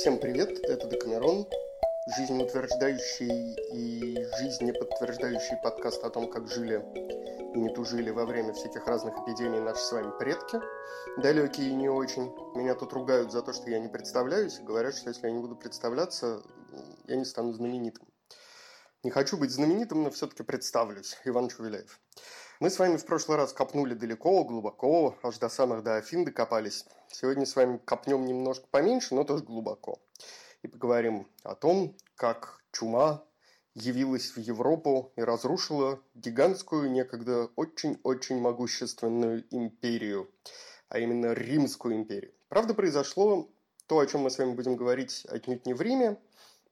Всем привет, это Декамерон, жизнеутверждающий и жизнеподтверждающий подкаст о том, как жили и не тужили во время всяких разных эпидемий наши с вами предки, далекие и не очень. Меня тут ругают за то, что я не представляюсь, и говорят, что если я не буду представляться, я не стану знаменитым. Не хочу быть знаменитым, но все-таки представлюсь. Иван Чувеляев. Мы с вами в прошлый раз копнули далеко, глубоко, аж до самых до Афин докопались. Сегодня с вами копнем немножко поменьше, но тоже глубоко. И поговорим о том, как чума явилась в Европу и разрушила гигантскую, некогда очень-очень могущественную империю, а именно Римскую империю. Правда, произошло то, о чем мы с вами будем говорить отнюдь не в Риме,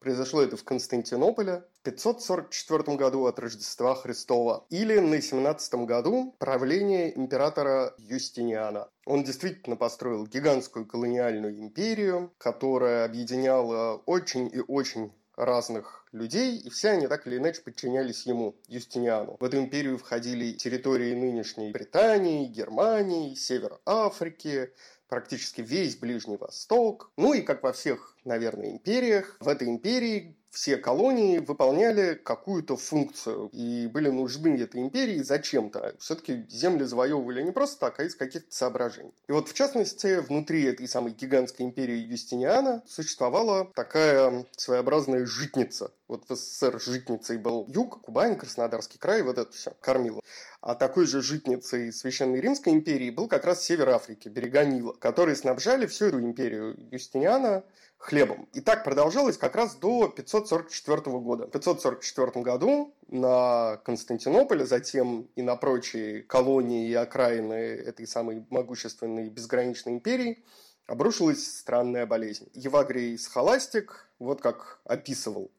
Произошло это в Константинополе в 544 году от Рождества Христова или на 17 году правления императора Юстиниана. Он действительно построил гигантскую колониальную империю, которая объединяла очень и очень разных людей, и все они так или иначе подчинялись ему, Юстиниану. В эту империю входили территории нынешней Британии, Германии, Север Африки, практически весь Ближний Восток. Ну и, как во всех, наверное, империях, в этой империи все колонии выполняли какую-то функцию и были нужны этой империи зачем-то. Все-таки земли завоевывали не просто так, а из каких-то соображений. И вот, в частности, внутри этой самой гигантской империи Юстиниана существовала такая своеобразная житница. Вот в СССР житницей был юг, Кубань, Краснодарский край, вот это все кормило. А такой же житницей Священной Римской империи был как раз север Африки, берега Нила, которые снабжали всю эту империю Юстиниана хлебом. И так продолжалось как раз до 544 года. В 544 году на Константинополе, затем и на прочие колонии и окраины этой самой могущественной безграничной империи обрушилась странная болезнь. Евагрий Схоластик вот как описывал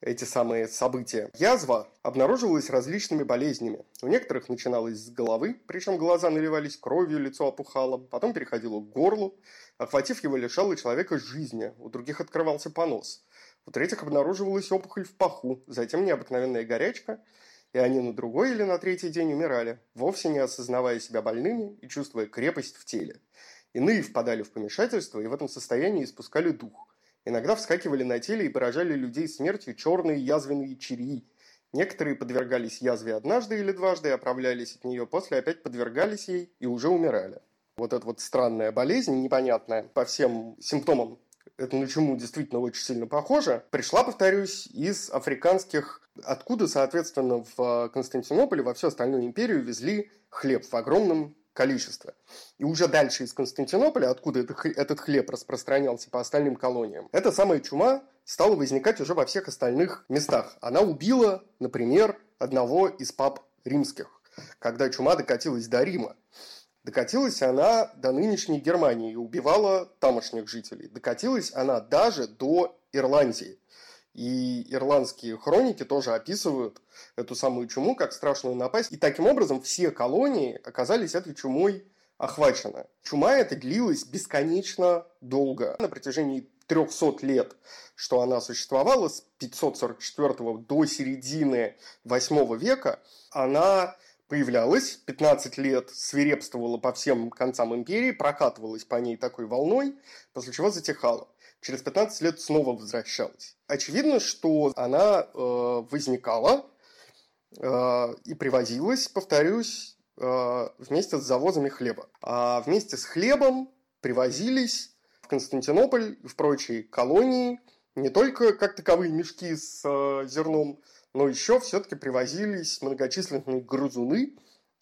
эти самые события. Язва обнаруживалась различными болезнями. У некоторых начиналась с головы, причем глаза наливались кровью, лицо опухало, потом переходило к горлу, охватив его, лишало человека жизни, у других открывался понос. У третьих обнаруживалась опухоль в паху, затем необыкновенная горячка, и они на другой или на третий день умирали, вовсе не осознавая себя больными и чувствуя крепость в теле. Иные впадали в помешательство и в этом состоянии испускали дух. Иногда вскакивали на теле и поражали людей смертью черные язвенные черии. Некоторые подвергались язве однажды или дважды, оправлялись от нее, после опять подвергались ей и уже умирали. Вот эта вот странная болезнь, непонятная, по всем симптомам это на чуму действительно очень сильно похоже, пришла, повторюсь, из африканских, откуда, соответственно, в Константинополе, во всю остальную империю везли хлеб в огромном количество. И уже дальше из Константинополя, откуда этот хлеб распространялся по остальным колониям, эта самая чума стала возникать уже во всех остальных местах. Она убила, например, одного из пап римских, когда чума докатилась до Рима. Докатилась она до нынешней Германии и убивала тамошних жителей. Докатилась она даже до Ирландии. И ирландские хроники тоже описывают эту самую чуму как страшную напасть. И таким образом все колонии оказались этой чумой охвачены. Чума эта длилась бесконечно долго. На протяжении 300 лет, что она существовала, с 544 до середины 8 века, она появлялась, 15 лет свирепствовала по всем концам империи, прокатывалась по ней такой волной, после чего затихала через 15 лет снова возвращалась. Очевидно, что она э, возникала э, и привозилась, повторюсь, э, вместе с завозами хлеба. А вместе с хлебом привозились в Константинополь и в прочие колонии не только как таковые мешки с э, зерном, но еще все-таки привозились многочисленные грызуны,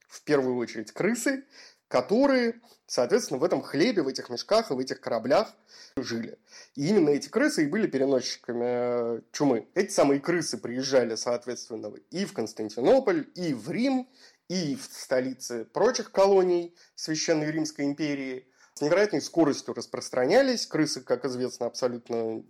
в первую очередь крысы, которые, соответственно, в этом хлебе, в этих мешках и в этих кораблях жили. И именно эти крысы и были переносчиками э, чумы. Эти самые крысы приезжали, соответственно, и в Константинополь, и в Рим, и в столицы прочих колоний Священной Римской империи. С невероятной скоростью распространялись. Крысы, как известно, абсолютно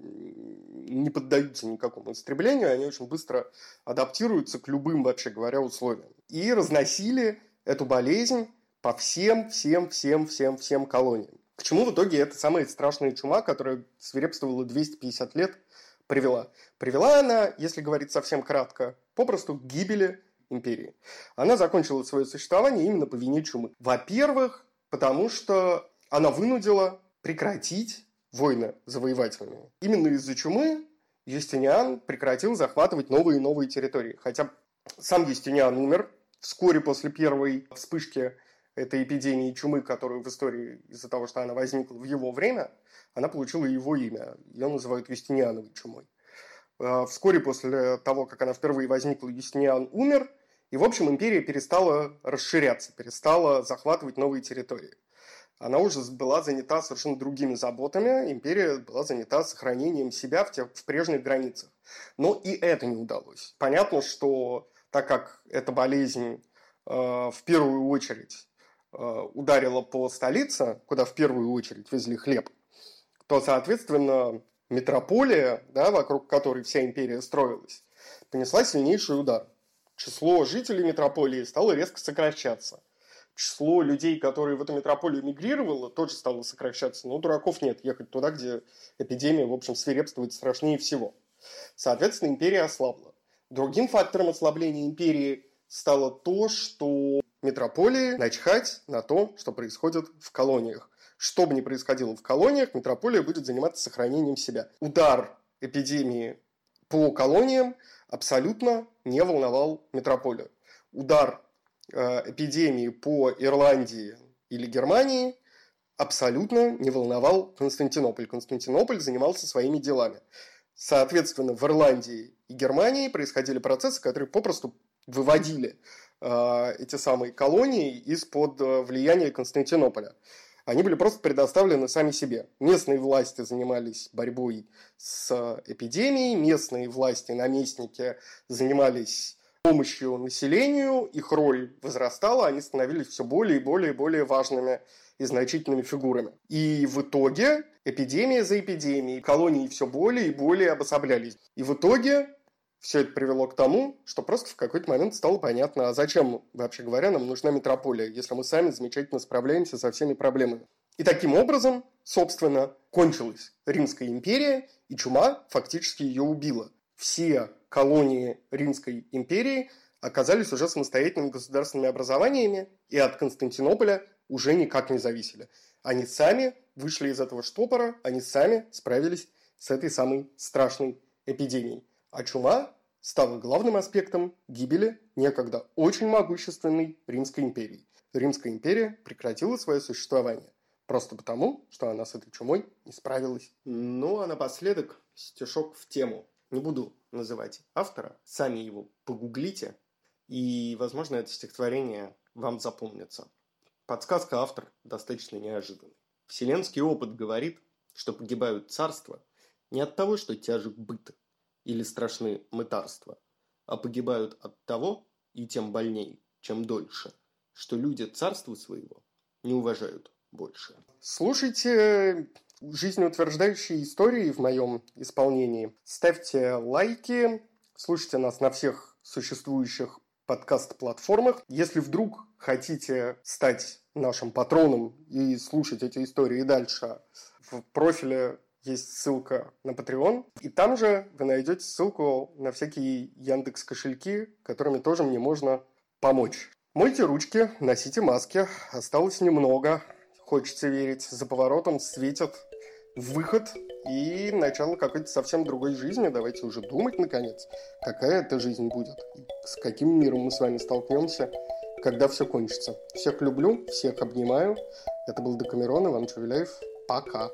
не поддаются никакому истреблению. Они очень быстро адаптируются к любым, вообще говоря, условиям. И разносили эту болезнь по всем, всем, всем, всем, всем колониям. К чему в итоге эта самая страшная чума, которая свирепствовала 250 лет, привела? Привела она, если говорить совсем кратко, попросту к гибели империи. Она закончила свое существование именно по вине чумы. Во-первых, потому что она вынудила прекратить войны завоевательными. Именно из-за чумы Юстиниан прекратил захватывать новые и новые территории. Хотя сам Юстиниан умер вскоре после первой вспышки этой эпидемии чумы, которую в истории из-за того, что она возникла в его время, она получила его имя. Ее называют Юстиниановой чумой. А, вскоре после того, как она впервые возникла, Юстиниан умер, и, в общем, империя перестала расширяться, перестала захватывать новые территории. Она уже была занята совершенно другими заботами. Империя была занята сохранением себя в, тех, в прежних границах. Но и это не удалось. Понятно, что так как эта болезнь э, в первую очередь э, ударила по столице, куда в первую очередь везли хлеб, то, соответственно, метрополия, да, вокруг которой вся империя строилась, понесла сильнейший удар. Число жителей метрополии стало резко сокращаться. Число людей, которые в эту метрополию мигрировало, тоже стало сокращаться. Но дураков нет ехать туда, где эпидемия, в общем, свирепствует страшнее всего. Соответственно, империя ослабла. Другим фактором ослабления империи стало то, что метрополии начхать на то, что происходит в колониях что бы ни происходило в колониях, метрополия будет заниматься сохранением себя. Удар эпидемии по колониям абсолютно не волновал метрополию. Удар эпидемии по Ирландии или Германии абсолютно не волновал Константинополь. Константинополь занимался своими делами. Соответственно, в Ирландии и Германии происходили процессы, которые попросту выводили э, эти самые колонии из-под э, влияния Константинополя они были просто предоставлены сами себе. Местные власти занимались борьбой с эпидемией, местные власти, наместники занимались помощью населению, их роль возрастала, они становились все более и более и более важными и значительными фигурами. И в итоге эпидемия за эпидемией, колонии все более и более обособлялись. И в итоге все это привело к тому, что просто в какой-то момент стало понятно, а зачем, вообще говоря, нам нужна метрополия, если мы сами замечательно справляемся со всеми проблемами. И таким образом, собственно, кончилась Римская империя, и чума фактически ее убила. Все колонии Римской империи оказались уже самостоятельными государственными образованиями и от Константинополя уже никак не зависели. Они сами вышли из этого штопора, они сами справились с этой самой страшной эпидемией. А чума стала главным аспектом гибели некогда очень могущественной Римской империи. Римская империя прекратила свое существование. Просто потому, что она с этой чумой не справилась. Ну а напоследок стишок в тему. Не буду называть автора, сами его погуглите, и, возможно, это стихотворение вам запомнится. Подсказка автор достаточно неожиданная. Вселенский опыт говорит, что погибают царства не от того, что тяжек быт, или страшны мытарства, а погибают от того, и тем больней, чем дольше, что люди царства своего не уважают больше. Слушайте жизнеутверждающие истории в моем исполнении. Ставьте лайки, слушайте нас на всех существующих подкаст-платформах. Если вдруг хотите стать нашим патроном и слушать эти истории дальше, в профиле есть ссылка на Patreon, и там же вы найдете ссылку на всякие Яндекс кошельки, которыми тоже мне можно помочь. Мойте ручки, носите маски, осталось немного, хочется верить, за поворотом светит выход и начало какой-то совсем другой жизни. Давайте уже думать, наконец, какая эта жизнь будет, с каким миром мы с вами столкнемся, когда все кончится. Всех люблю, всех обнимаю. Это был Декамерон, Иван Чувеляев. Пока.